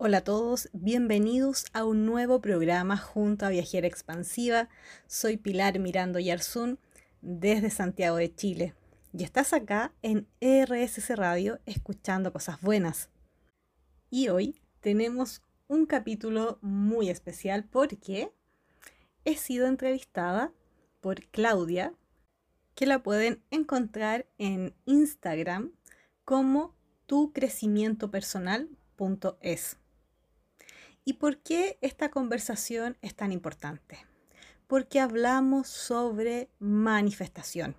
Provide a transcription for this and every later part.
Hola a todos, bienvenidos a un nuevo programa junto a Viajera Expansiva. Soy Pilar Mirando Yarzún desde Santiago de Chile y estás acá en RSC Radio escuchando cosas buenas. Y hoy tenemos un capítulo muy especial porque he sido entrevistada por Claudia, que la pueden encontrar en Instagram como tucrecimientopersonal.es. ¿Y por qué esta conversación es tan importante? Porque hablamos sobre manifestación.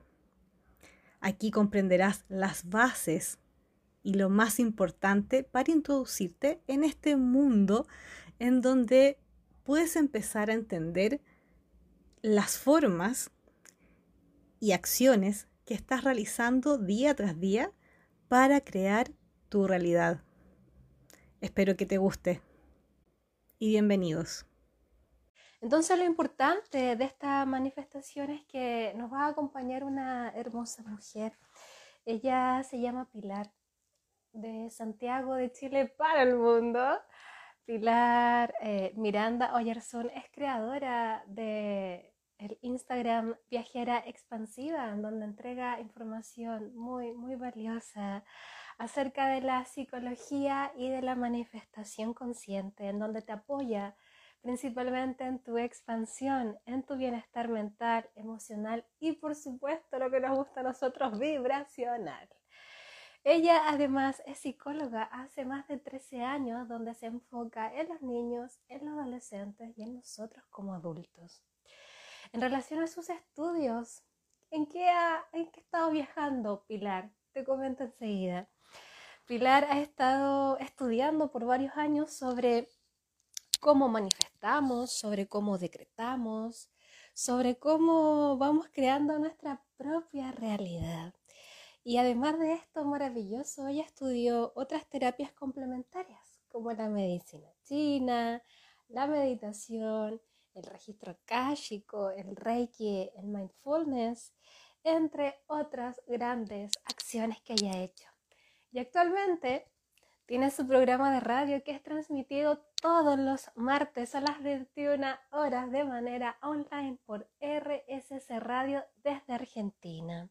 Aquí comprenderás las bases y lo más importante para introducirte en este mundo en donde puedes empezar a entender las formas y acciones que estás realizando día tras día para crear tu realidad. Espero que te guste y bienvenidos. Entonces lo importante de esta manifestación es que nos va a acompañar una hermosa mujer. Ella se llama Pilar, de Santiago de Chile para el mundo. Pilar eh, Miranda Oyerson es creadora de el Instagram Viajera Expansiva, donde entrega información muy, muy valiosa acerca de la psicología y de la manifestación consciente, en donde te apoya principalmente en tu expansión, en tu bienestar mental, emocional y por supuesto lo que nos gusta a nosotros, vibracional. Ella además es psicóloga hace más de 13 años donde se enfoca en los niños, en los adolescentes y en nosotros como adultos. En relación a sus estudios, ¿en qué ha, en qué estado viajando Pilar? Te comento enseguida. Pilar ha estado estudiando por varios años sobre cómo manifestamos, sobre cómo decretamos, sobre cómo vamos creando nuestra propia realidad. Y además de esto maravilloso, ella estudió otras terapias complementarias, como la medicina china, la meditación, el registro akáshico, el reiki, el mindfulness, entre otras grandes acciones que ella ha hecho y actualmente tiene su programa de radio que es transmitido todos los martes a las 21 horas de manera online por RSC Radio desde Argentina,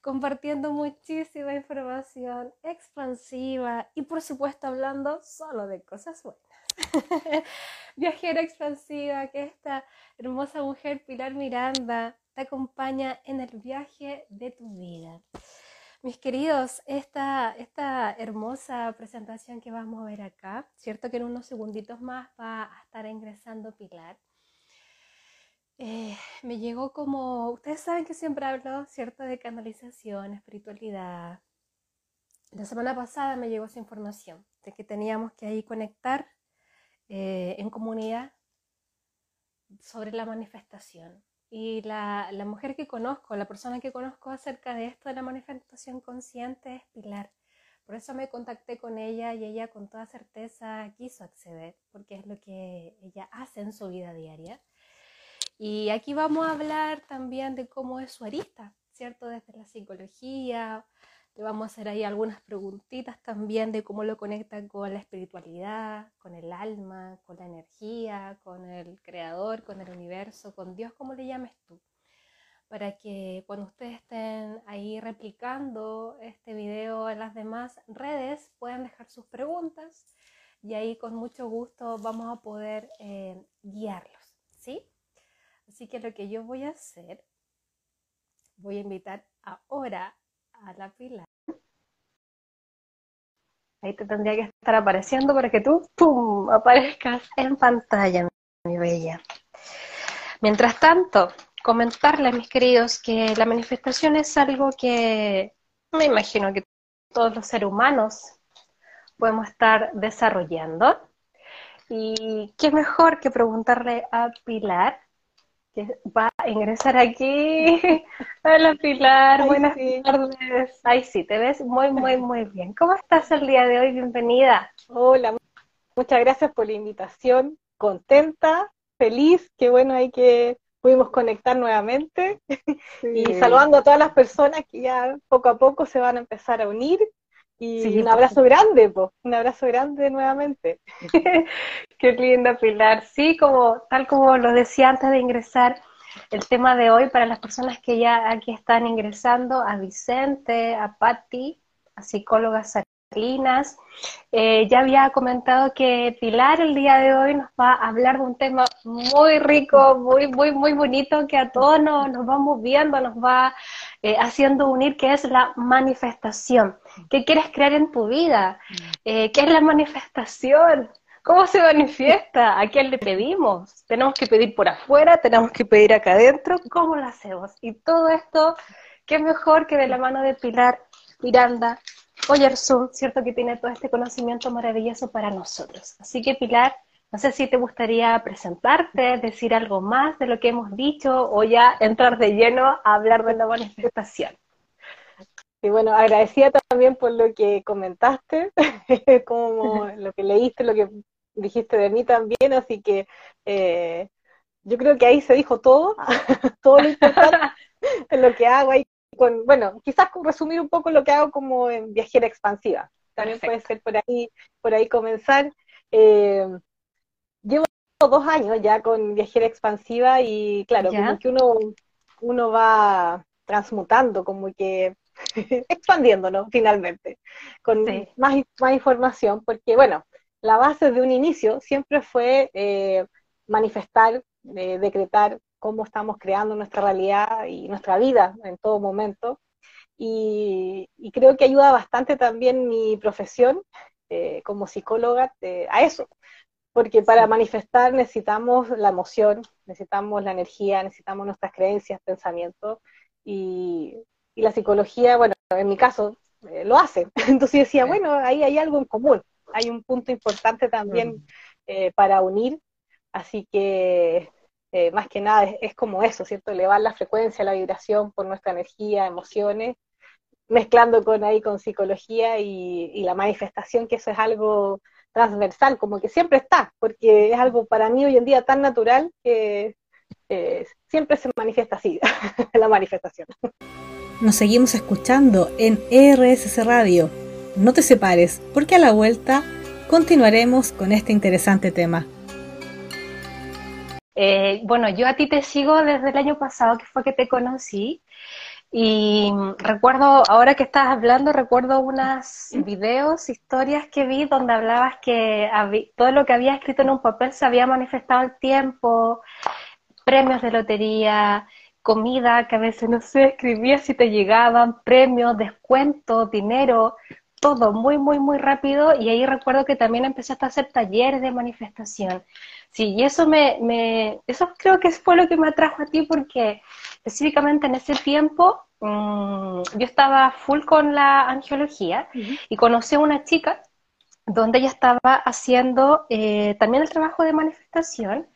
compartiendo muchísima información expansiva y por supuesto hablando solo de cosas buenas. Viajera expansiva, que esta hermosa mujer Pilar Miranda te acompaña en el viaje de tu vida. Mis queridos, esta, esta hermosa presentación que vamos a ver acá, cierto que en unos segunditos más va a estar ingresando Pilar. Eh, me llegó como, ustedes saben que siempre hablo, cierto, de canalización, espiritualidad. La semana pasada me llegó esa información de que teníamos que ahí conectar eh, en comunidad sobre la manifestación. Y la, la, mujer que conozco, la persona que conozco acerca de esto de la manifestación consciente es Pilar. Por eso me contacté con ella y ella con toda certeza quiso acceder, porque es lo que ella hace en su vida diaria. Y aquí vamos a hablar también de cómo es su arista, ¿cierto? Desde la psicología, le vamos a hacer ahí algunas preguntitas también de cómo lo conecta con la espiritualidad, con el alma, con la energía, con el creador, con el universo, con Dios, como le llames tú. Para que cuando ustedes estén ahí replicando este video en las demás redes puedan dejar sus preguntas y ahí con mucho gusto vamos a poder eh, guiarlos, ¿sí? Así que lo que yo voy a hacer, voy a invitar ahora a la pila Ahí te tendría que estar apareciendo para que tú, ¡pum!, aparezcas en pantalla, mi bella. Mientras tanto, comentarles, mis queridos, que la manifestación es algo que me imagino que todos los seres humanos podemos estar desarrollando. Y qué mejor que preguntarle a Pilar va a ingresar aquí. Hola Pilar, buenas tardes. Ay, sí, te ves muy, muy, muy bien. ¿Cómo estás el día de hoy? Bienvenida. Hola, muchas gracias por la invitación. Contenta, feliz, qué bueno hay que pudimos conectar nuevamente. y saludando a todas las personas que ya poco a poco se van a empezar a unir. Y un abrazo grande, pues, un abrazo grande nuevamente. Qué linda, Pilar. Sí, como tal como lo decía antes de ingresar, el tema de hoy para las personas que ya aquí están ingresando, a Vicente, a Patti, a psicólogas Salinas. Eh, ya había comentado que Pilar el día de hoy nos va a hablar de un tema muy rico, muy, muy, muy bonito, que a todos nos, nos va moviendo, nos va eh, haciendo unir, que es la manifestación. ¿Qué quieres crear en tu vida? Eh, ¿Qué es la manifestación? ¿Cómo se manifiesta? ¿A quién le pedimos? ¿Tenemos que pedir por afuera? ¿Tenemos que pedir acá adentro? ¿Cómo lo hacemos? Y todo esto, ¿qué mejor que de la mano de Pilar Miranda Oyersun, ¿cierto? Que tiene todo este conocimiento maravilloso para nosotros. Así que Pilar, no sé si te gustaría presentarte, decir algo más de lo que hemos dicho o ya entrar de lleno a hablar de la manifestación. Y bueno, agradecida también por lo que comentaste, como lo que leíste, lo que dijiste de mí también, así que eh, yo creo que ahí se dijo todo, todo lo importante en lo que hago ahí con, bueno, quizás resumir un poco lo que hago como en viajera expansiva. También puede ser por ahí, por ahí comenzar. Eh, llevo dos años ya con viajera expansiva y claro, como que uno, uno va transmutando, como que expandiéndonos finalmente, con más, más información, porque bueno, la base de un inicio siempre fue eh, manifestar, eh, decretar cómo estamos creando nuestra realidad y nuestra vida en todo momento. Y, creo que ayuda bastante también mi profesión eh, como psicóloga a eso, porque para manifestar necesitamos la emoción, necesitamos la energía, necesitamos nuestras creencias, pensamientos, y, y la psicología, bueno, en mi caso, lo hace. Entonces decía, bueno, ahí hay algo en común hay un punto importante también eh, para unir, así que eh, más que nada es, como eso, ¿cierto? Elevar la frecuencia, la vibración por nuestra energía, emociones, mezclando con ahí con psicología y, la manifestación, que eso es algo transversal, como que siempre está, porque es algo para mí hoy en día tan natural que eh, siempre se manifiesta así, la manifestación. Nos seguimos escuchando en RSC Radio no te separes, porque a la vuelta continuaremos con este interesante tema. Eh, bueno, yo a ti te sigo desde el año pasado, que fue que te conocí, y recuerdo, ahora que estás hablando, recuerdo unos videos, historias que vi donde hablabas que todo lo que había escrito en un papel se había manifestado el tiempo, premios de lotería, comida que a veces no sé, escribías si te llegaban, premios, descuentos, dinero, todo muy, muy, muy rápido y ahí recuerdo que también empezaste a hacer talleres de manifestación. Sí, y eso me, me, eso creo que fue lo que me atrajo a ti porque específicamente en ese tiempo mm, yo estaba full con la angiología y conocí a una chica donde ella estaba haciendo eh, también el trabajo de manifestación,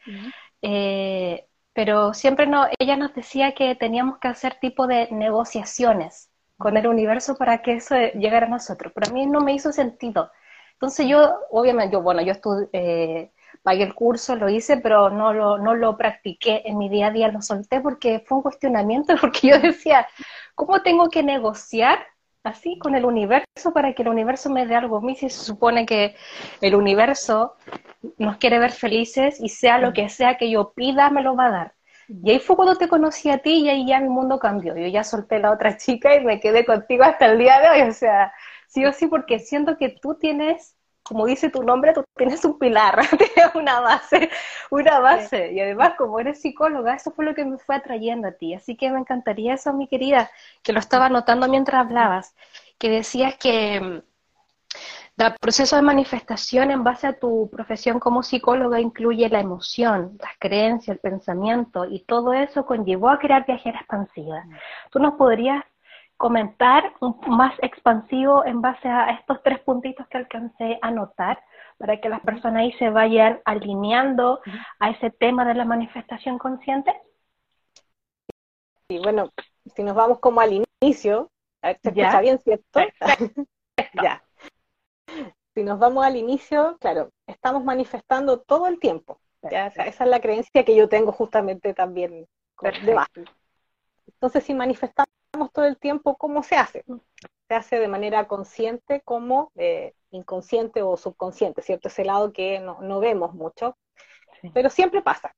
eh, pero siempre no, ella nos decía que teníamos que hacer tipo de negociaciones con el universo para que eso llegara a nosotros. Pero a mí no me hizo sentido. Entonces yo, obviamente, yo, bueno, yo estuve, eh, pagué el curso, lo hice, pero no lo, no lo practiqué en mi día a día, lo solté porque fue un cuestionamiento, porque yo decía, ¿cómo tengo que negociar así con el universo para que el universo me dé algo a mí si se supone que el universo nos quiere ver felices y sea lo que sea que yo pida, me lo va a dar? Y ahí fue cuando te conocí a ti y ahí ya mi mundo cambió. Yo ya solté la otra chica y me quedé contigo hasta el día de hoy. O sea, sí o sí, porque siento que tú tienes, como dice tu nombre, tú tienes un pilar, tienes una base, una base. Y además, como eres psicóloga, eso fue lo que me fue atrayendo a ti. Así que me encantaría eso, mi querida, que lo estaba notando mientras hablabas, que decías que el proceso de manifestación en base a tu profesión como psicóloga incluye la emoción, las creencias, el pensamiento y todo eso conllevó a crear viajera expansiva. ¿Tú nos podrías comentar más expansivo en base a estos tres puntitos que alcancé a notar para que las personas ahí se vayan alineando a ese tema de la manifestación consciente? Sí, bueno, si nos vamos como al inicio, ¿se escucha bien, cierto? ya si nos vamos al inicio, claro, estamos manifestando todo el tiempo. esa es la creencia que yo tengo justamente también de base. Entonces, si manifestamos todo el tiempo, ¿cómo se hace? se hace de manera consciente como eh, inconsciente o subconsciente, ¿cierto? Ese lado que no, no vemos mucho, pero siempre pasa.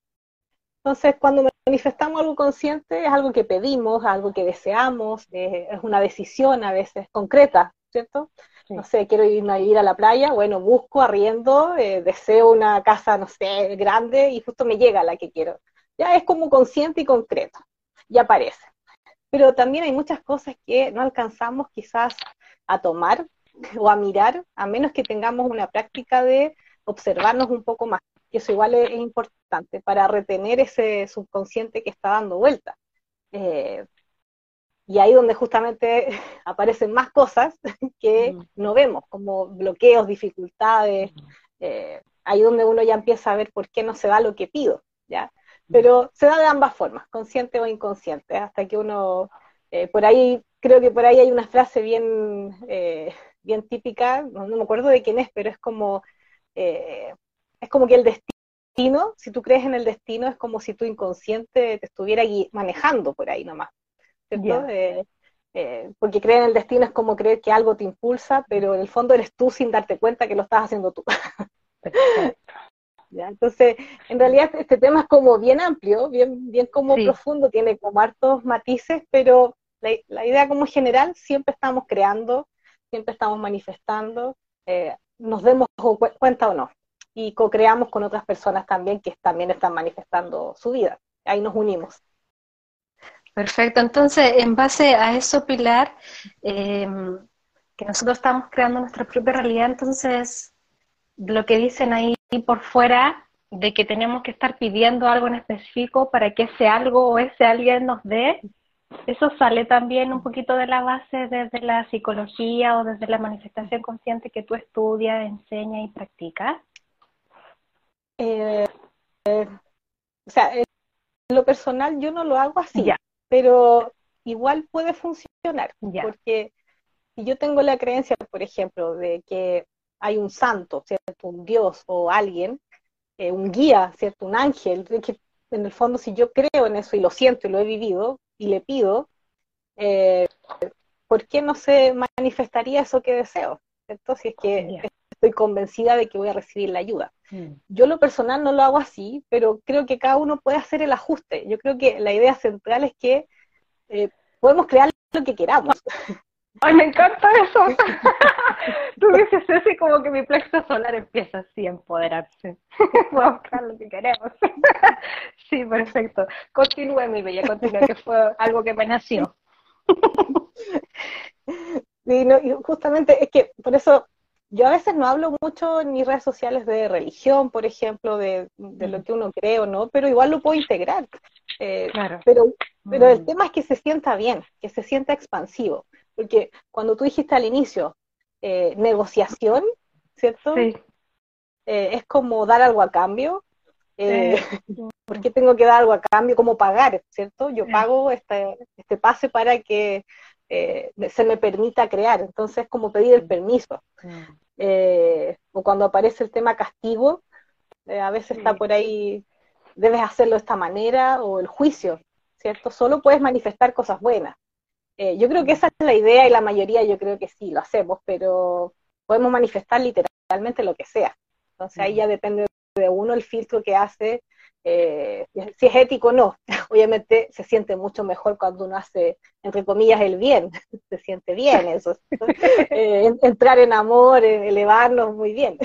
Entonces, cuando manifestamos algo consciente, es algo que pedimos, algo que deseamos, eh, es una decisión a veces concreta, ¿cierto? No sé, quiero irme a vivir a la playa, bueno, busco, arriendo, eh, deseo una casa, no sé, grande y justo me llega la que quiero. Ya es como consciente y concreto, y aparece. Pero también hay muchas cosas que no alcanzamos quizás a tomar o a mirar, a menos que tengamos una práctica de observarnos un poco más que eso igual es, importante para retener ese subconsciente que está dando vuelta. Eh, y ahí donde justamente aparecen más cosas que mm. no vemos, como bloqueos, dificultades, mm. eh, ahí donde uno ya empieza a ver por qué no se da lo que pido, ¿ya? Pero se da de ambas formas, consciente o inconsciente, hasta que uno, eh, por ahí, creo que por ahí hay una frase bien, bien típica, no, me acuerdo de quién es, pero es como, es como que el destino, si tú crees en el destino, es como si tu inconsciente te estuviera manejando por ahí nomás. ¿cierto? Eh, eh, porque creer en el destino es como creer que algo te impulsa, pero en el fondo eres tú sin darte cuenta que lo estás haciendo tú. ¿Ya? Entonces, en realidad este tema es como bien amplio, bien, bien como profundo, tiene como hartos matices, pero la, la, idea como general, siempre estamos creando, siempre estamos manifestando, eh, nos demos cuenta o no y co-creamos con otras personas también que también están manifestando su vida. Ahí nos unimos. Perfecto, entonces en base a eso, Pilar, em, que nosotros estamos creando nuestra propia realidad, entonces lo que dicen ahí por fuera de que tenemos que estar pidiendo algo en específico para que ese algo o ese alguien nos dé, eso sale también un poquito de la base desde la psicología o desde la manifestación consciente que tú estudias, enseñas y practicas. Eh, eh, o sea, lo personal yo no lo hago así, pero igual puede funcionar, porque si yo tengo la creencia, por ejemplo, de que hay un santo, ¿cierto? Un Dios o alguien, eh, un guía, ¿cierto? Un ángel, que en el fondo si yo creo en eso y lo siento y lo he vivido y le pido, ¿por qué no se manifestaría eso que deseo? ¿cierto? Si es que estoy convencida de que voy a recibir la ayuda. Mm. Yo lo personal no lo hago así, pero creo que cada uno puede hacer el ajuste. Yo creo que la idea central es que eh, podemos crear lo que queramos. Ay, me encanta eso. Tú dices eso y como que mi plexo solar empieza así a empoderarse. Podemos crear lo que queremos. sí, perfecto. Continúe, mi bella, continúe, que fue algo que me nació. Sí, y justamente es que por eso yo a veces no hablo mucho en mis redes sociales de religión, por ejemplo, de, lo mm. que uno cree o no, pero igual lo puedo integrar. Eh, claro. Pero, pero el mm. tema es que se sienta bien, que se sienta expansivo. Porque cuando tú dijiste al inicio, eh, negociación, ¿cierto? Sí. Eh, es como dar algo a cambio. ¿Por qué tengo que dar algo a cambio? Como pagar, ¿cierto? Yo pago este, este pase para que se me permita crear. Entonces, es como pedir el permiso. Eh, o cuando aparece el tema castigo, eh, a veces está por ahí, debes hacerlo de esta manera, o el juicio, ¿cierto? Solo puedes manifestar cosas buenas. Eh, yo creo que esa es la idea y la mayoría yo creo que sí, lo hacemos, pero podemos manifestar literalmente lo que sea. Entonces ahí ya depende de uno el filtro que hace eh, si es ético o no. Obviamente se siente mucho mejor cuando uno hace, entre comillas, el bien, se siente bien eso. Eh, entrar en amor, elevarnos, muy bien.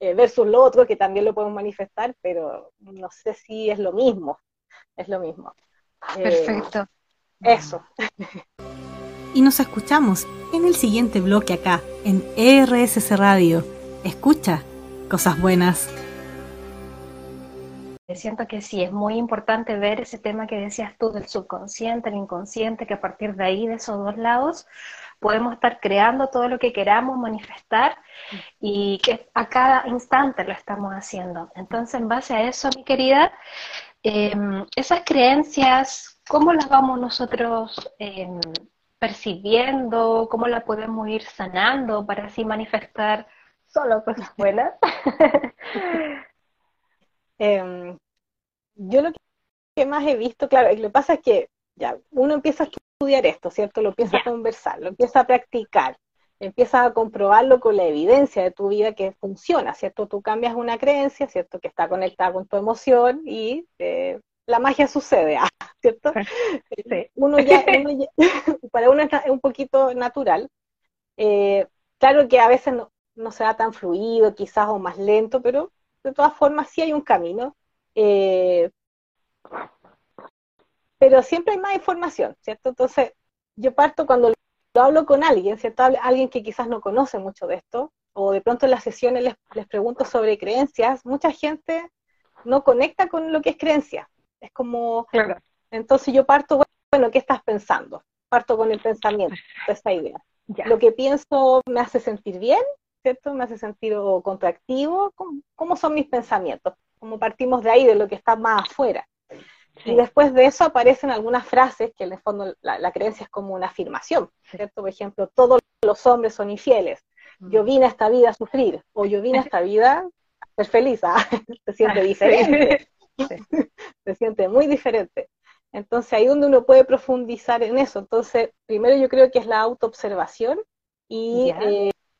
versus lo otro, que también lo podemos manifestar, pero no sé si es lo mismo. Es lo mismo. Perfecto. Eso. Y nos escuchamos en el siguiente bloque acá, en RSC Radio. Escucha cosas buenas. Siento que sí, es muy importante ver ese tema que decías tú del subconsciente, el inconsciente, que a partir de ahí, de esos dos lados, podemos estar creando todo lo que queramos manifestar y que a cada instante lo estamos haciendo. Entonces, en base a eso, mi querida, em, esas creencias, ¿cómo las vamos nosotros em, percibiendo? ¿Cómo las podemos ir sanando para así manifestar solo cosas buenas? Em, yo lo que más he visto, claro, lo que pasa es que ya, uno empieza a estudiar esto, ¿cierto? Lo empieza a conversar, lo empieza a practicar, empiezas a comprobarlo con la evidencia de tu vida que funciona, ¿cierto? Tú cambias una creencia, ¿cierto? Que está conectada con tu emoción y eh, la magia sucede, ¿cierto? Uno ya, para uno es un poquito natural. Eh, claro que a veces no, no se da tan fluido, quizás o más lento, pero de todas formas sí hay un camino. Eh, pero siempre hay más información, ¿cierto? Entonces, yo parto cuando lo hablo con alguien, ¿cierto? Alguien que quizás no conoce mucho de esto, o de pronto en las sesiones les, les pregunto sobre creencias, mucha gente no conecta con lo que es creencia. Es como, entonces yo parto, bueno, ¿qué estás pensando? Parto con el pensamiento, esa idea. Lo que pienso me hace sentir bien, ¿cierto? Me hace sentir contractivo. ¿Cómo, son mis pensamientos? Como partimos de ahí, de lo que está más afuera. Y después de eso aparecen algunas frases que en el fondo la, creencia es como una afirmación, ¿cierto? Por ejemplo, todos los hombres son infieles. Yo mm. vine a esta vida a sufrir, o yo vine a esta vida a ser feliz. ¿ah? Se siente diferente. Se siente muy diferente. Entonces ahí donde uno puede profundizar en eso. Entonces, primero yo creo que es la autoobservación y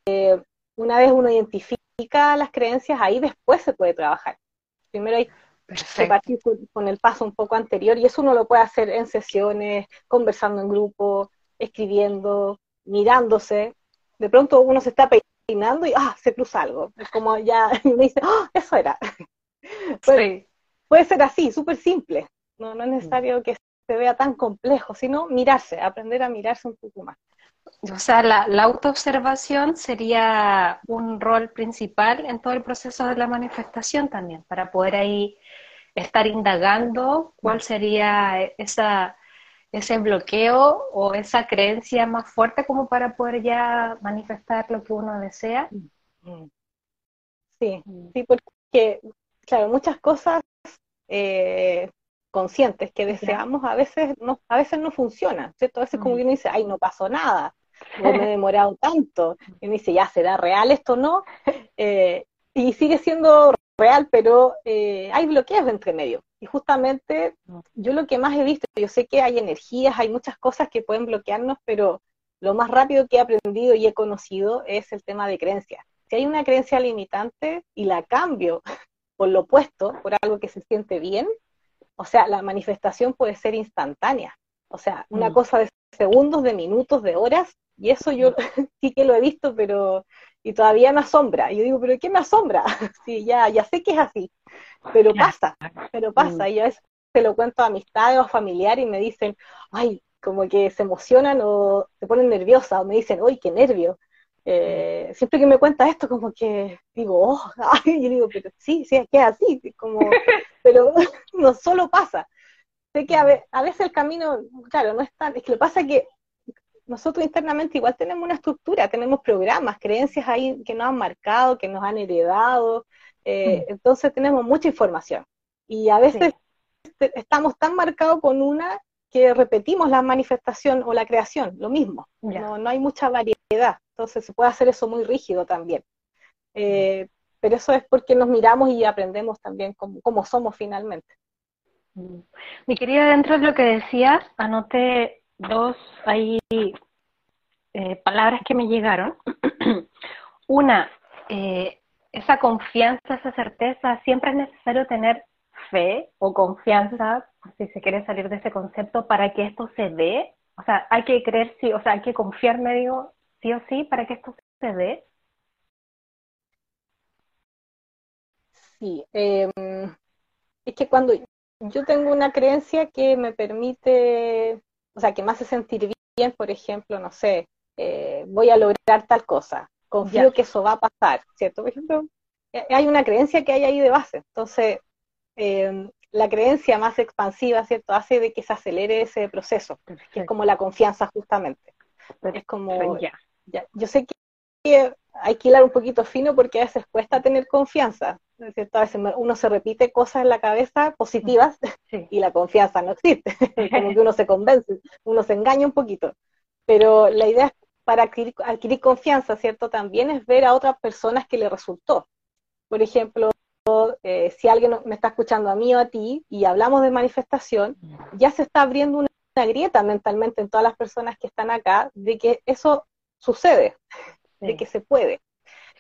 eh, una vez uno identifica las creencias, ahí después se puede trabajar. Primero hay que partir con el paso un poco anterior y eso uno lo puede hacer en sesiones, conversando en grupo, escribiendo, mirándose. De pronto uno se está peinando y ¡ah! se cruza algo. Es como ya me dice, ¡oh! Eso era. sí puede ser así, súper simple. No, no es necesario que se vea tan complejo, sino mirarse, aprender a mirarse un poco más. O sea, la, autoobservación sería un rol principal en todo el proceso de la manifestación también, para poder ahí estar indagando cuál sería esa, ese bloqueo o esa creencia más fuerte como para poder ya manifestar lo que uno desea. Sí, sí, porque, claro, muchas cosas eh, conscientes que deseamos a veces no, a veces no funciona, ¿cierto? A veces como mm. uno dice, ay, no pasó nada, o me he demorado tanto, y uno dice, ya, ¿será real esto no? Eh, y sigue siendo real, pero eh, hay bloqueos entre medio. Y justamente mm. yo lo que más he visto, yo sé que hay energías, hay muchas cosas que pueden bloquearnos, pero lo más rápido que he aprendido y he conocido es el tema de creencias. Si hay una creencia limitante y la cambio por lo opuesto, por algo que se siente bien, o sea, la manifestación puede ser instantánea, o sea, una mm. cosa de segundos, de minutos, de horas, y eso yo sí que lo he visto, pero y todavía me asombra. Y yo digo, pero ¿qué me asombra? sí, ya, ya sé que es así, pero pasa, pero pasa. Mm. Y a veces se lo cuento a amistades o familiares y me dicen, ay, como que se emocionan o se ponen nerviosas, o me dicen, uy, qué nervio. Eh, siempre que me cuenta esto, como que digo, oh, ay, yo digo, pero sí, sí, es que es así, como, pero no solo pasa. Sé que a, veces el camino, claro, no es tan, es que lo pasa que nosotros internamente igual tenemos una estructura, tenemos programas, creencias ahí que nos han marcado, que nos han heredado, eh, mm. entonces tenemos mucha información. Y a veces estamos tan marcados con una que repetimos la manifestación o la creación, lo mismo, no, no, hay mucha variedad. Entonces se puede hacer eso muy rígido también. Eh, pero eso es porque nos miramos y aprendemos también cómo, somos finalmente. Mm. Mi querida, dentro de lo que decías, anoté dos ahí eh, palabras que me llegaron. Una, eh, esa confianza, esa certeza, siempre es necesario tener fe o confianza, si se quiere salir de ese concepto, para que esto se dé. O sea, hay que creer, sí, o sea, hay que confiar medio sí o sí para que esto se dé? Sí, em, es que cuando yo tengo una creencia que me permite, o sea, que me hace sentir bien, por ejemplo, no sé, eh, voy a lograr tal cosa, confío que eso va a pasar, ¿cierto? Por ejemplo, eh, hay una creencia que hay ahí de base, entonces em, la creencia más expansiva, ¿cierto? Hace de que se acelere ese proceso, que es como la confianza justamente. Es como, yo sé que hay que hilar un poquito fino porque a veces cuesta tener confianza, ¿cierto? A veces uno se repite cosas en la cabeza positivas y la confianza no existe, como que uno se convence, uno se engaña un poquito. Pero la idea para adquirir, confianza, ¿cierto? También es ver a otras personas que le resultó. Por ejemplo, eh, si alguien me está escuchando a mí o a ti y hablamos de manifestación, ya se está abriendo una esa grieta mentalmente en todas las personas que están acá de que eso sucede, de que se puede.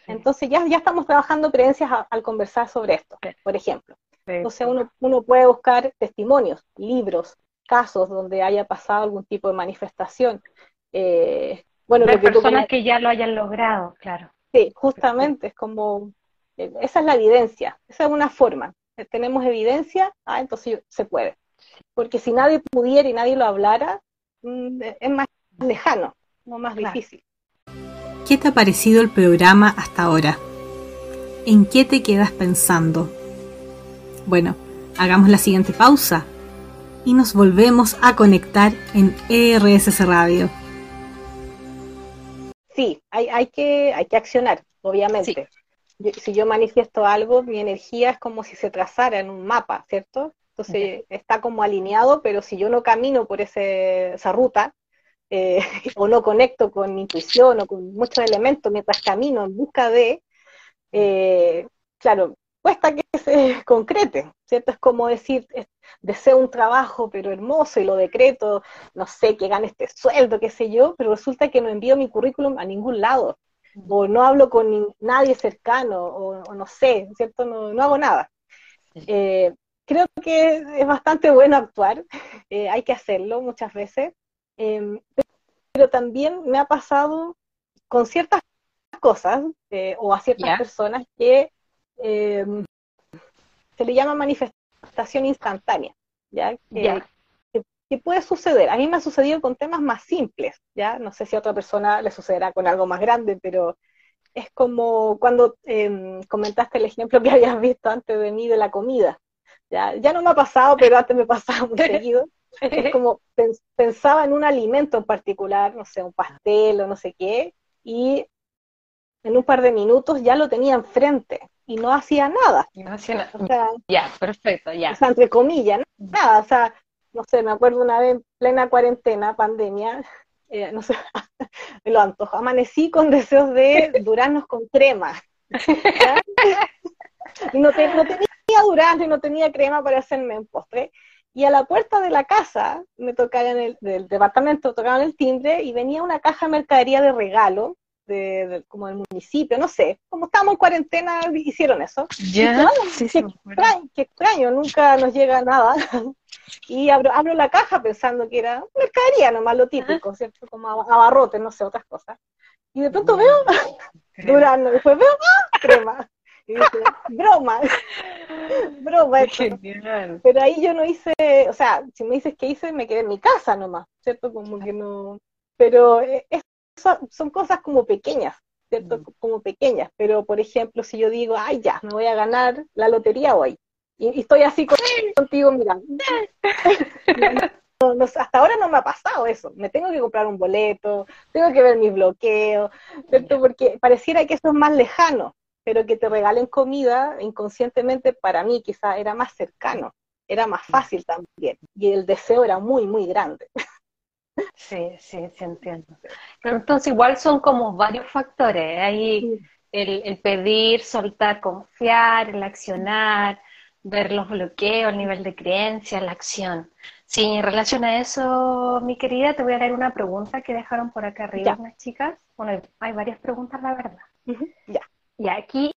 Entonces ya, ya estamos trabajando creencias al conversar sobre esto, por ejemplo. Entonces uno, uno puede buscar testimonios, libros, casos donde haya pasado algún tipo de manifestación. Eh, bueno, Las personas que ya lo hayan logrado, claro. Sí, justamente, es como, eh, esa es la evidencia, esa es una forma. Eh, tenemos evidencia, ah, entonces se puede. Porque si nadie pudiera y nadie lo hablara, mm, es más lejano, no más difícil. ¿Qué te ha parecido el programa hasta ahora? ¿En qué te quedas pensando? Bueno, hagamos la siguiente pausa y nos volvemos a conectar en ERSS Radio. Sí, hay, hay, que, hay que accionar, obviamente. si yo manifiesto algo, mi energía es como si se trazara en un mapa, ¿cierto? Entonces está como alineado, pero si yo no camino por ese, esa ruta, eh, o no conecto con mi intuición o con muchos elementos mientras camino en busca de, eh, claro, cuesta que se concrete, ¿cierto? Es como decir, deseo un trabajo pero hermoso y lo decreto, no sé, que gane este sueldo, qué sé yo, pero resulta que no envío mi currículum a ningún lado, o no hablo con nadie cercano, o, no sé, ¿cierto? No, no hago nada. Eh, creo que es bastante bueno actuar, hay que hacerlo muchas veces, Em, pero también me ha pasado con ciertas cosas eh, o a ciertas personas que em, se le llama manifestación instantánea, ¿ya? Que, puede suceder. A mí me ha sucedido con temas más simples, ¿ya? No sé si a otra persona le sucederá con algo más grande, pero es como cuando em, comentaste el ejemplo que habías visto antes de mí de la comida. Ya, ya no me ha pasado, pero antes me pasaba muy seguido. Es como pensaba en un alimento en particular, no sé, un pastel o no sé qué, y en un par de minutos ya lo tenía enfrente y no hacía nada. No hacía nada. ya, perfecto, ya. O sea, entre comillas, nada, o sea, no sé, me acuerdo una vez en plena cuarentena, pandemia, eh, no sé, me lo antojo, amanecí con deseos de duraznos con crema. No, no tenía durazno y no tenía crema para hacerme un postre y a la puerta de la casa, me tocaban el, del departamento, tocaban el timbre y venía una caja de mercadería de regalo, de, como del municipio, no sé, como estábamos en cuarentena, hicieron eso. Ya, sí, qué, extraño, qué, extraño, nunca nos llega nada. y abro, abro la caja pensando que era mercadería, nomás lo típico, ¿cierto? Como abarrotes, no sé, otras cosas. Y de pronto veo Durano, después veo ¡ah! crema broma, broma. Pero ahí yo no hice, o sea, si me dices que hice, me quedé en mi casa nomás, ¿cierto? Como que no. Pero eh, son cosas como pequeñas, ¿cierto? Mm. Como pequeñas. Pero, por ejemplo, si yo digo, ay, ya, me voy a ganar la lotería hoy. Y, estoy así contigo mirando. hasta ahora no me ha pasado eso. Me tengo que comprar un boleto, tengo que ver mis bloqueos, ¿cierto? Porque pareciera que eso es más lejano pero que te regalen comida inconscientemente para mí quizá era más cercano, era más fácil también, y el deseo era muy, muy grande. Sí, sí, sí entiendo. Pero entonces igual son como varios factores, hay el, pedir, soltar, confiar, el accionar, ver los bloqueos, el nivel de creencia, la acción. Sí, en relación a eso, mi querida, te voy a dar una pregunta que dejaron por acá arriba unas chicas. Bueno, hay varias preguntas, la verdad. Ya. Y aquí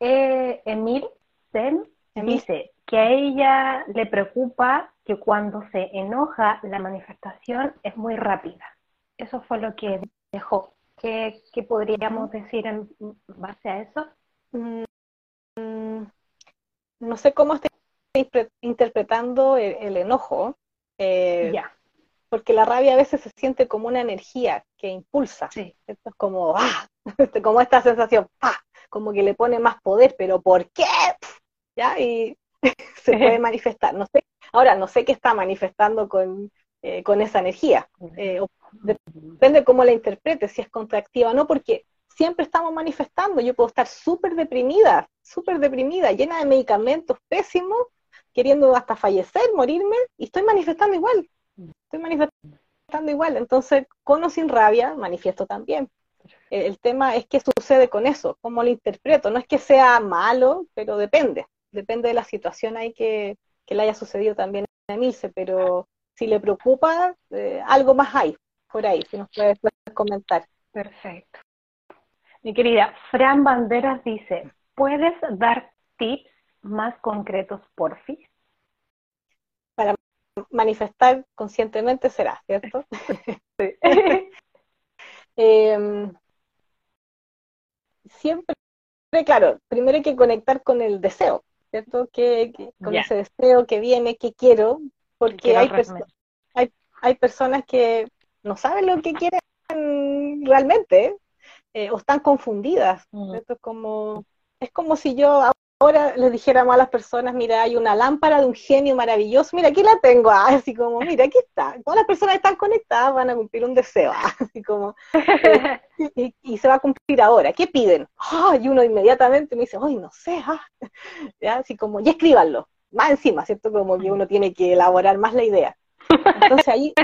eh, Emil Sen dice que a ella le preocupa que cuando se enoja la manifestación es muy rápida. Eso fue lo que dejó. ¿Qué, podríamos decir en base a eso? Mm, no sé cómo está interpretando el, enojo. Eh, ya. Porque la rabia a veces se siente como una energía que impulsa. Sí. es como, ¡ah! Como esta sensación, como que le pone más poder, pero ¿por qué? ¿Ya? Y se puede manifestar. No sé, ahora no sé qué está manifestando con, eh, con esa energía. Eh, depende cómo la interprete, si es contractiva o no, porque siempre estamos manifestando. Yo puedo estar súper deprimida, súper deprimida, llena de medicamentos pésimos, queriendo hasta fallecer, morirme, y estoy manifestando igual. Estoy manifestando igual. Entonces, con o sin rabia, manifiesto también el tema es qué sucede con eso, cómo lo interpreto. No es que sea malo, pero depende. Depende de la situación ahí que, le haya sucedido también a Emilce, pero si le preocupa, eh, algo más hay por ahí, si nos puedes, comentar. Perfecto. Mi querida Fran Banderas dice, ¿puedes dar tips más concretos, por fin? Para manifestar conscientemente será, ¿cierto? Sí. Em, siempre, claro, primero hay que conectar con el deseo, ¿cierto? Que, con ese deseo que viene, que quiero, porque hay, hay, hay, personas que no saben lo que quieren realmente eh, o están confundidas. Mm. Es, como, es como si yo ahora les dijéramos a las personas, mira, hay una lámpara de un genio maravilloso, mira, aquí la tengo, ah, así como, mira, aquí está. Todas las personas están conectadas van a cumplir un deseo, ah, así como, eh, y, se va a cumplir ahora. ¿Qué piden? y uno inmediatamente me dice, ay, no sé, ah", así como, y escríbanlo, más encima, ¿cierto? Como que uno tiene que elaborar más la idea. Entonces ahí,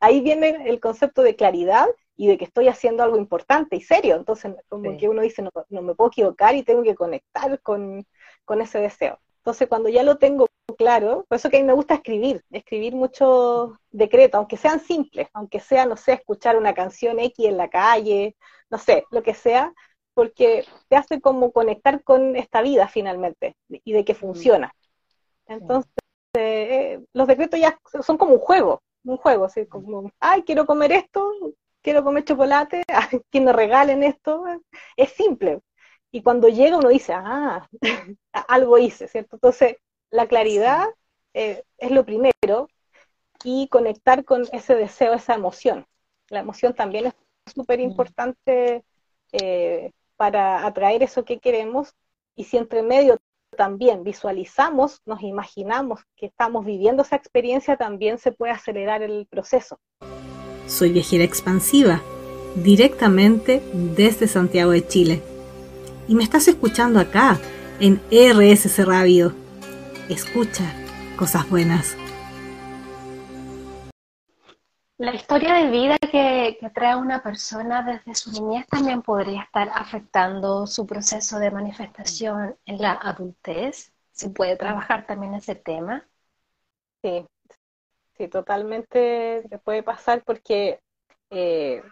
ahí viene el concepto de claridad y de que estoy haciendo algo importante y serio. Entonces, como que uno dice, no, no, me puedo equivocar y tengo que conectar con, con, ese deseo. Entonces, cuando ya lo tengo claro, por eso que a mí me gusta escribir, escribir muchos decretos, aunque sean simples, aunque sea, no sé, escuchar una canción X en la calle, no sé, lo que sea, porque te hace como conectar con esta vida finalmente y de que funciona. Entonces, eh, los decretos ya son como un juego, un juego, así como, ay, quiero comer esto, quiero comer chocolate, que me regalen esto, es simple. Y cuando llega uno dice, ah, algo hice, ¿cierto? Entonces, la claridad eh, es lo primero y conectar con ese deseo, esa emoción. La emoción también es súper importante eh, para atraer eso que queremos y si entre medio también visualizamos, nos imaginamos que estamos viviendo esa experiencia, también se puede acelerar el proceso. Soy viajera expansiva, directamente desde Santiago de Chile. Y me estás escuchando acá, en RSC Radio. Escucha cosas buenas. La historia de vida que, que, trae una persona desde su niñez también podría estar afectando su proceso de manifestación en la adultez. ¿Se puede trabajar también ese tema? Sí, sí, totalmente puede pasar porque eh,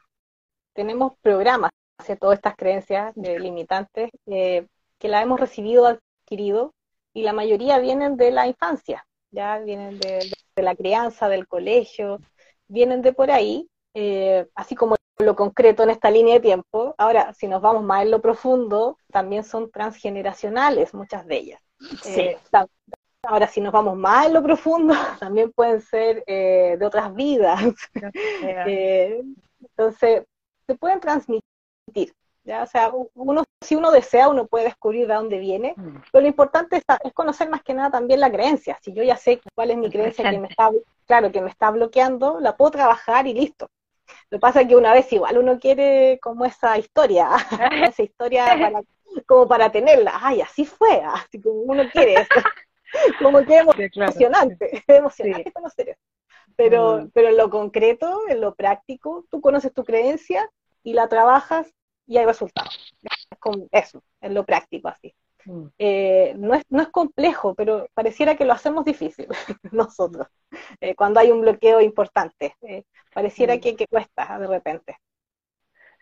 tenemos programas hacia todas estas creencias limitantes eh, que la hemos recibido, adquirido, y la mayoría vienen de la infancia, ya vienen de, la crianza, del colegio, vienen de por ahí, eh, así como lo concreto en esta línea de tiempo. Ahora, si nos vamos más en lo profundo, también son transgeneracionales muchas de ellas. Sí. Ahora, si nos vamos más en lo profundo, también pueden ser eh, de otras vidas. Eh, entonces, se pueden transmitir. ¿ya? O sea, uno, si uno desea, uno puede descubrir de dónde viene, mm. pero lo importante es, conocer más que nada también la creencia. Si yo ya sé cuál es mi creencia que me está, claro, que me está bloqueando, la puedo trabajar y listo. Lo que pasa es que una vez igual uno quiere como esa historia, esa historia para, como para tenerla. Ay, así fue, así como uno quiere eso. Como que es emocionante, emocionante conocer eso. Pero, mm. pero en lo concreto, en lo práctico, tú conoces tu creencia y la trabajas y hay resultados. con eso, en lo práctico así. Mm. Eh, no, es, no es complejo, pero pareciera que lo hacemos difícil nosotros, eh, cuando hay un bloqueo importante. Eh, pareciera mm. que, que cuesta de repente.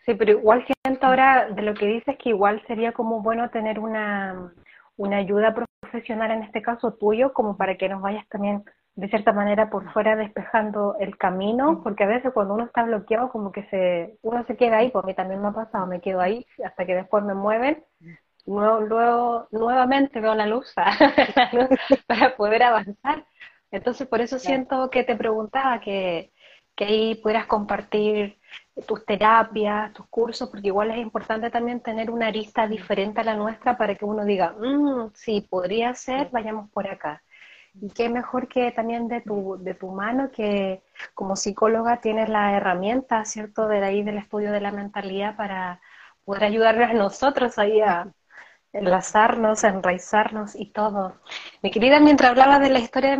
Sí, pero igual siento ahora de lo que dices que igual sería como bueno tener una, una ayuda profesional, en este caso tuyo, como para que nos vayas también de cierta manera por fuera despejando el camino, porque a veces cuando uno está bloqueado como que se uno se queda ahí, porque a mí también me ha pasado, me quedo ahí hasta que después me mueven, luego, luego nuevamente veo la luz para poder avanzar. Entonces por eso siento que te preguntaba que, que ahí pudieras compartir tus terapias, tus cursos, porque igual es importante también tener una arista diferente a la nuestra para que uno diga, mm, sí, podría ser, vayamos por acá. Y qué mejor que también de tu, de tu mano, que como psicóloga tienes la herramienta, ¿cierto?, de ahí del estudio de la mentalidad para poder ayudarnos a nosotros ahí a, enlazarnos, enraizarnos y todo. Mi querida, mientras hablaba de la historia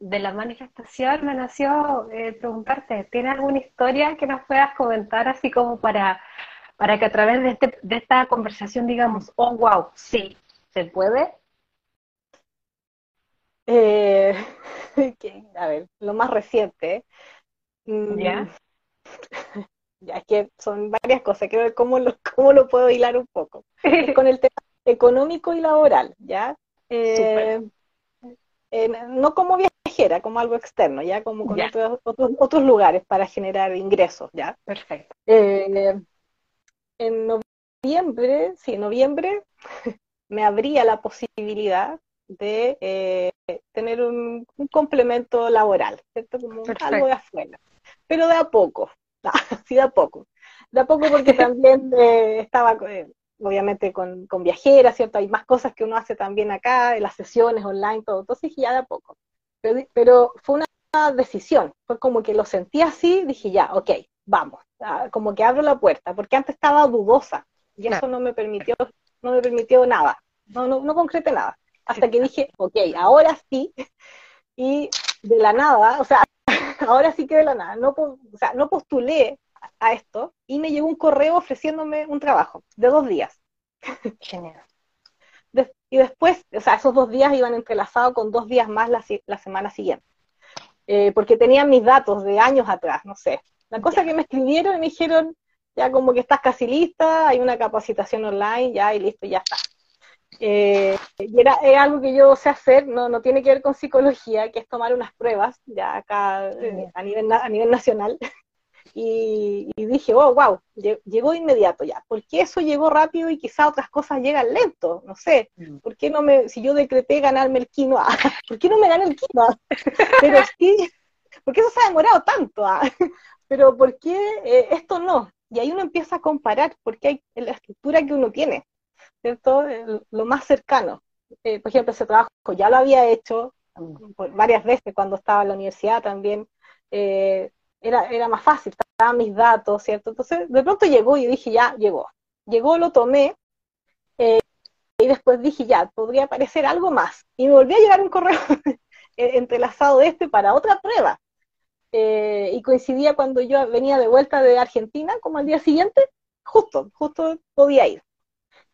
de la manifestación, me nació eh, preguntarte, ¿tienes alguna historia que nos puedas comentar así como para, para que a través de, este, de esta conversación digamos, oh, wow, sí, se puede? Eh, a ver, lo más reciente. Mm, ¿Ya? ya es que son varias cosas, quiero ver cómo lo, cómo lo puedo hilar un poco. Con el tema económico y laboral, ¿ya? Eh, eh, no como viajera, como algo externo, ya como con otros, otros, lugares para generar ingresos, ¿ya? Perfecto. Eh, en noviembre, sí, en noviembre me abría la posibilidad de tener un, complemento laboral, ¿cierto? Como algo de afuera, pero de a poco, sí, de a poco. De a poco porque también estaba obviamente con, con viajeras, ¿cierto? Hay más cosas que uno hace también acá, las sesiones online, todo. Entonces ya de a poco. Pero, fue una decisión, fue como que lo sentí así, dije ya, ok, vamos, como que abro la puerta, porque antes estaba dudosa y eso no me permitió, no me permitió nada, no, no, no concreté nada. Hasta que dije, ok, ahora sí, y de la nada, o sea, ahora sí que de la nada, no, o sea, no postulé a esto y me llegó un correo ofreciéndome un trabajo de dos días. Genial. y después, o sea, esos dos días iban entrelazados con dos días más la, la semana siguiente. Eh, porque tenían mis datos de años atrás, no sé. La cosa que me escribieron y me dijeron, ya como que estás casi lista, hay una capacitación online, ya y listo, ya está. Eh, y era, algo que yo sé hacer, no, no tiene que ver con psicología, que es tomar unas pruebas, ya acá eh, a, nivel, a nivel nacional, y, dije, oh, wow, llegó de inmediato ya. ¿Por qué eso llegó rápido y quizá otras cosas llegan lento? No sé. Mm. ¿Por qué no me, si yo decreté ganarme el quinoa, ¿por qué no me gané el quinoa? Pero sí, ¿por qué eso se ha demorado tanto? Ah? Pero ¿por qué eh, esto no? Y ahí uno empieza a comparar, porque hay la estructura que uno tiene, ¿cierto? lo más cercano. Eh, por ejemplo, ese trabajo ya lo había hecho mm. varias veces cuando estaba en la universidad también. Eh, era, era más fácil, estaban mis datos, ¿cierto? Entonces, de pronto llegó y dije, ya, llegó. Llegó, lo tomé, eh, y después dije, ya, podría aparecer algo más. Y me volvió a llegar un correo entrelazado de este para otra prueba. Eh, y coincidía cuando yo venía de vuelta de Argentina, como al día siguiente, justo, justo podía ir.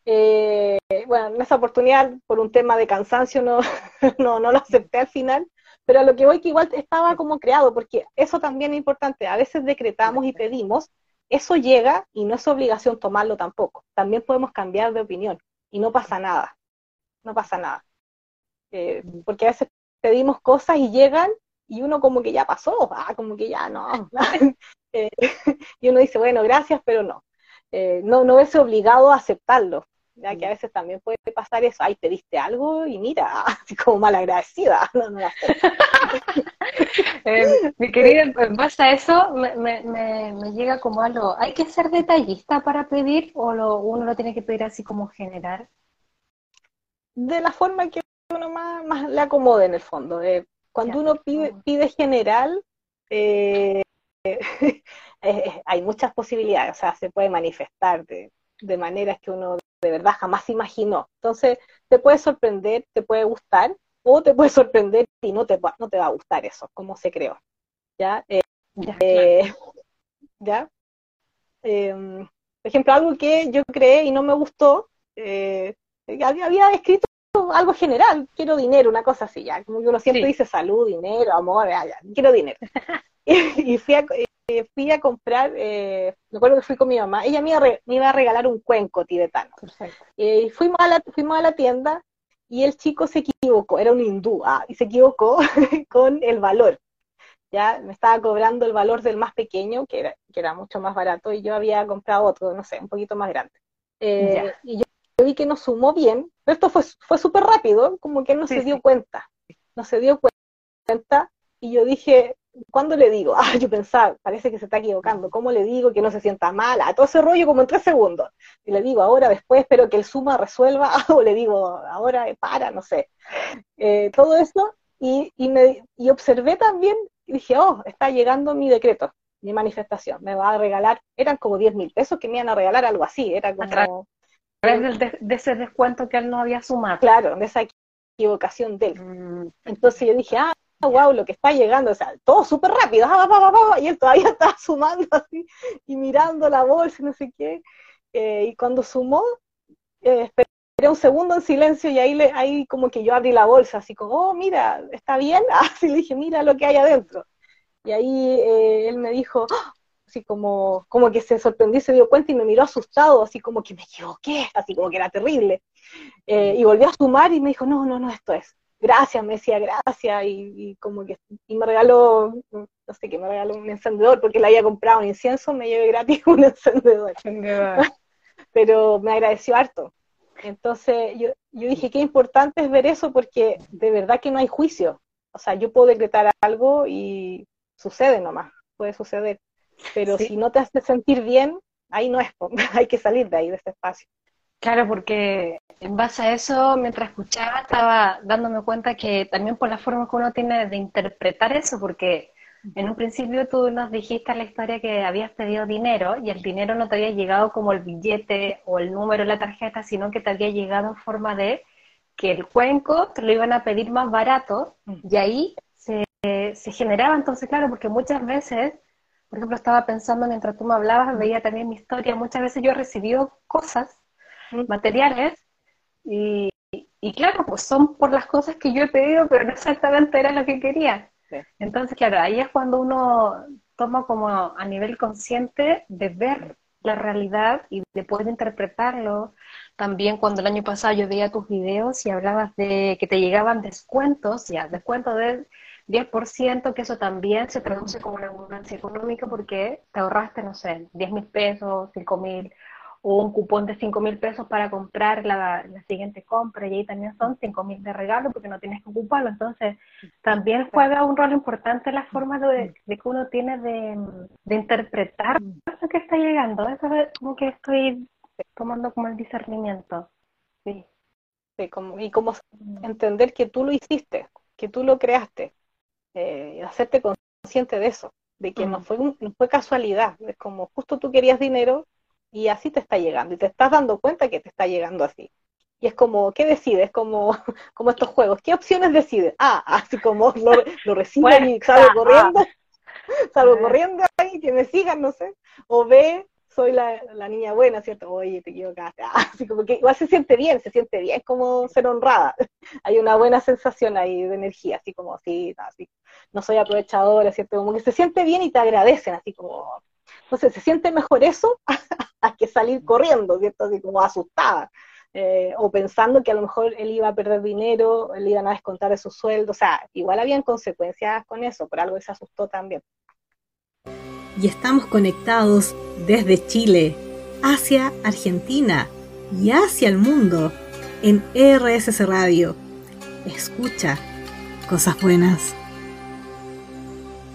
Eh, bueno, en esa oportunidad, por un tema de cansancio, no, no, no lo acepté al final, pero a lo que voy que igual estaba como creado, porque eso también es importante. A veces decretamos y pedimos, eso llega y no es obligación tomarlo tampoco. También podemos cambiar de opinión y no pasa nada. No pasa nada. Eh, porque a veces pedimos cosas y llegan y uno como que ya pasó, ah, como que ya no. Eh, y uno dice, bueno, gracias, pero no. Eh, no, no es obligado a aceptarlo ya que a veces también puede pasar eso, ay, pediste algo y mira, así como malagradecida. No, no, eh, mi querida, en base a eso me, me, me, llega como algo, ¿hay que ser detallista para pedir o lo, uno lo tiene que pedir así como general? De la forma que uno más, más le acomode en el fondo. Eh, cuando uno pide, pide general, eh, hay muchas posibilidades, o sea, se puede manifestar de, de maneras que uno de verdad jamás imaginó. Entonces, te puede sorprender, te puede gustar, o te puede sorprender y no te, no te va a gustar eso, como se creó. ¿Ya? Eh, ¿ya? Eh, em, por ejemplo, algo que yo creé y no me gustó, eh, había, escrito algo general, quiero dinero, una cosa así, ya, como que uno siempre dice salud, dinero, amor, quiero dinero. y, fui a, fui a comprar, eh, me acuerdo que fui con mi mamá, ella me iba, a regalar un cuenco tibetano. y fuimos, a la, fuimos a la tienda y el chico se equivocó, era un hindú, ah, y se equivocó con el valor. Ya me estaba cobrando el valor del más pequeño, que era, que era mucho más barato, y yo había comprado otro, no sé, un poquito más grande. Eh, y yo, vi que no sumó bien, pero esto fue, fue súper rápido, como que él no se dio cuenta, no se dio cuenta, y yo dije, ¿cuándo le digo? Ah, yo pensaba, parece que se está equivocando, ¿cómo le digo que no se sienta mal? A todo ese rollo como en tres segundos. Y le digo ahora, después, espero que el suma resuelva, o le digo ahora, para, no sé. Eh, todo eso, y, y, me, y observé también, y dije, oh, está llegando mi decreto, mi manifestación, me va a regalar, eran como 10 mil pesos que me iban a regalar algo así, era como... De, de, ese descuento que él no había sumado. Claro, de esa equivocación de él. Mm. Entonces yo dije, ah, wow, lo que está llegando, o sea, todo súper rápido, ah, y él todavía estaba sumando así, y mirando la bolsa, no sé qué, eh, y cuando sumó, eh, esperé un segundo en silencio y ahí, le, ahí como que yo abrí la bolsa, así como, oh, mira, ¿está bien? Así le dije, mira lo que hay adentro. Y ahí eh, él me dijo, ¡Ah! así como, como que se sorprendió, se dio cuenta y me miró asustado, así como que me equivoqué, así como que era terrible. Eh, y volvió a sumar y me dijo, no, no, no, esto es. Gracias, me decía gracias, y, como que, y me regaló, no sé qué, me regaló un encendedor, porque le había comprado un incienso, me llevé gratis un encendedor. Pero me agradeció harto. Entonces yo, yo dije, qué importante es ver eso, porque de verdad que no hay juicio. O sea, yo puedo decretar algo y sucede nomás, puede suceder. Pero si no te hace sentir bien, ahí no es, hay que salir de ahí, de ese espacio. Claro, porque en base a eso, mientras escuchaba, estaba dándome cuenta que también por la forma que uno tiene de interpretar eso, porque en un principio tú nos dijiste la historia que habías pedido dinero y el dinero no te había llegado como el billete o el número de la tarjeta, sino que te había llegado en forma de que el cuenco te lo iban a pedir más barato y ahí se, generaba. Entonces, claro, porque muchas veces por ejemplo, estaba pensando mientras tú me hablabas, veía también mi historia, muchas veces yo he recibido cosas, materiales, y, claro, pues son por las cosas que yo he pedido, pero no exactamente era lo que quería. Entonces, claro, ahí es cuando uno toma como a nivel consciente de ver la realidad y de poder interpretarlo. También cuando el año pasado yo veía tus videos y hablabas de que te llegaban descuentos, ya, descuentos de 10%, que eso también se traduce como una abundancia económica porque te ahorraste, no sé, 10 mil pesos, 5 mil, o un cupón de 5 mil pesos para comprar la, siguiente compra, y ahí también son 5 mil de regalo porque no tienes que ocuparlo. Entonces, también juega un rol importante la forma de, que uno tiene de, interpretar lo que está llegando. Eso es como que estoy tomando como el discernimiento. Sí. sí como, y como entender que tú lo hiciste, que tú lo creaste eh, hacerte consciente de eso, de que no, fue no fue casualidad, es como justo tú querías dinero y así te está llegando, y te estás dando cuenta que te está llegando así. Y es como, ¿qué decides? Como, como estos juegos, ¿qué opciones decides? Ah, así como lo, lo y salgo corriendo, salgo corriendo ahí, que me sigan, no sé. O ve, soy la, la, niña buena, ¿cierto? Oye, te equivocaste. Así como que igual se siente bien, se siente bien, es como ser honrada. Hay una buena sensación ahí de energía, así como así, así. No soy aprovechadora, ¿cierto? Como que se siente bien y te agradecen, así como. Entonces, se siente mejor eso a que salir corriendo, ¿cierto? Así como asustada. Eh, o pensando que a lo mejor él iba a perder dinero, él iba a descontar de su sueldo, o sea, igual habían consecuencias con eso, por algo se asustó también y estamos conectados desde Chile hacia Argentina y hacia el mundo en RSS Radio. Escucha cosas buenas.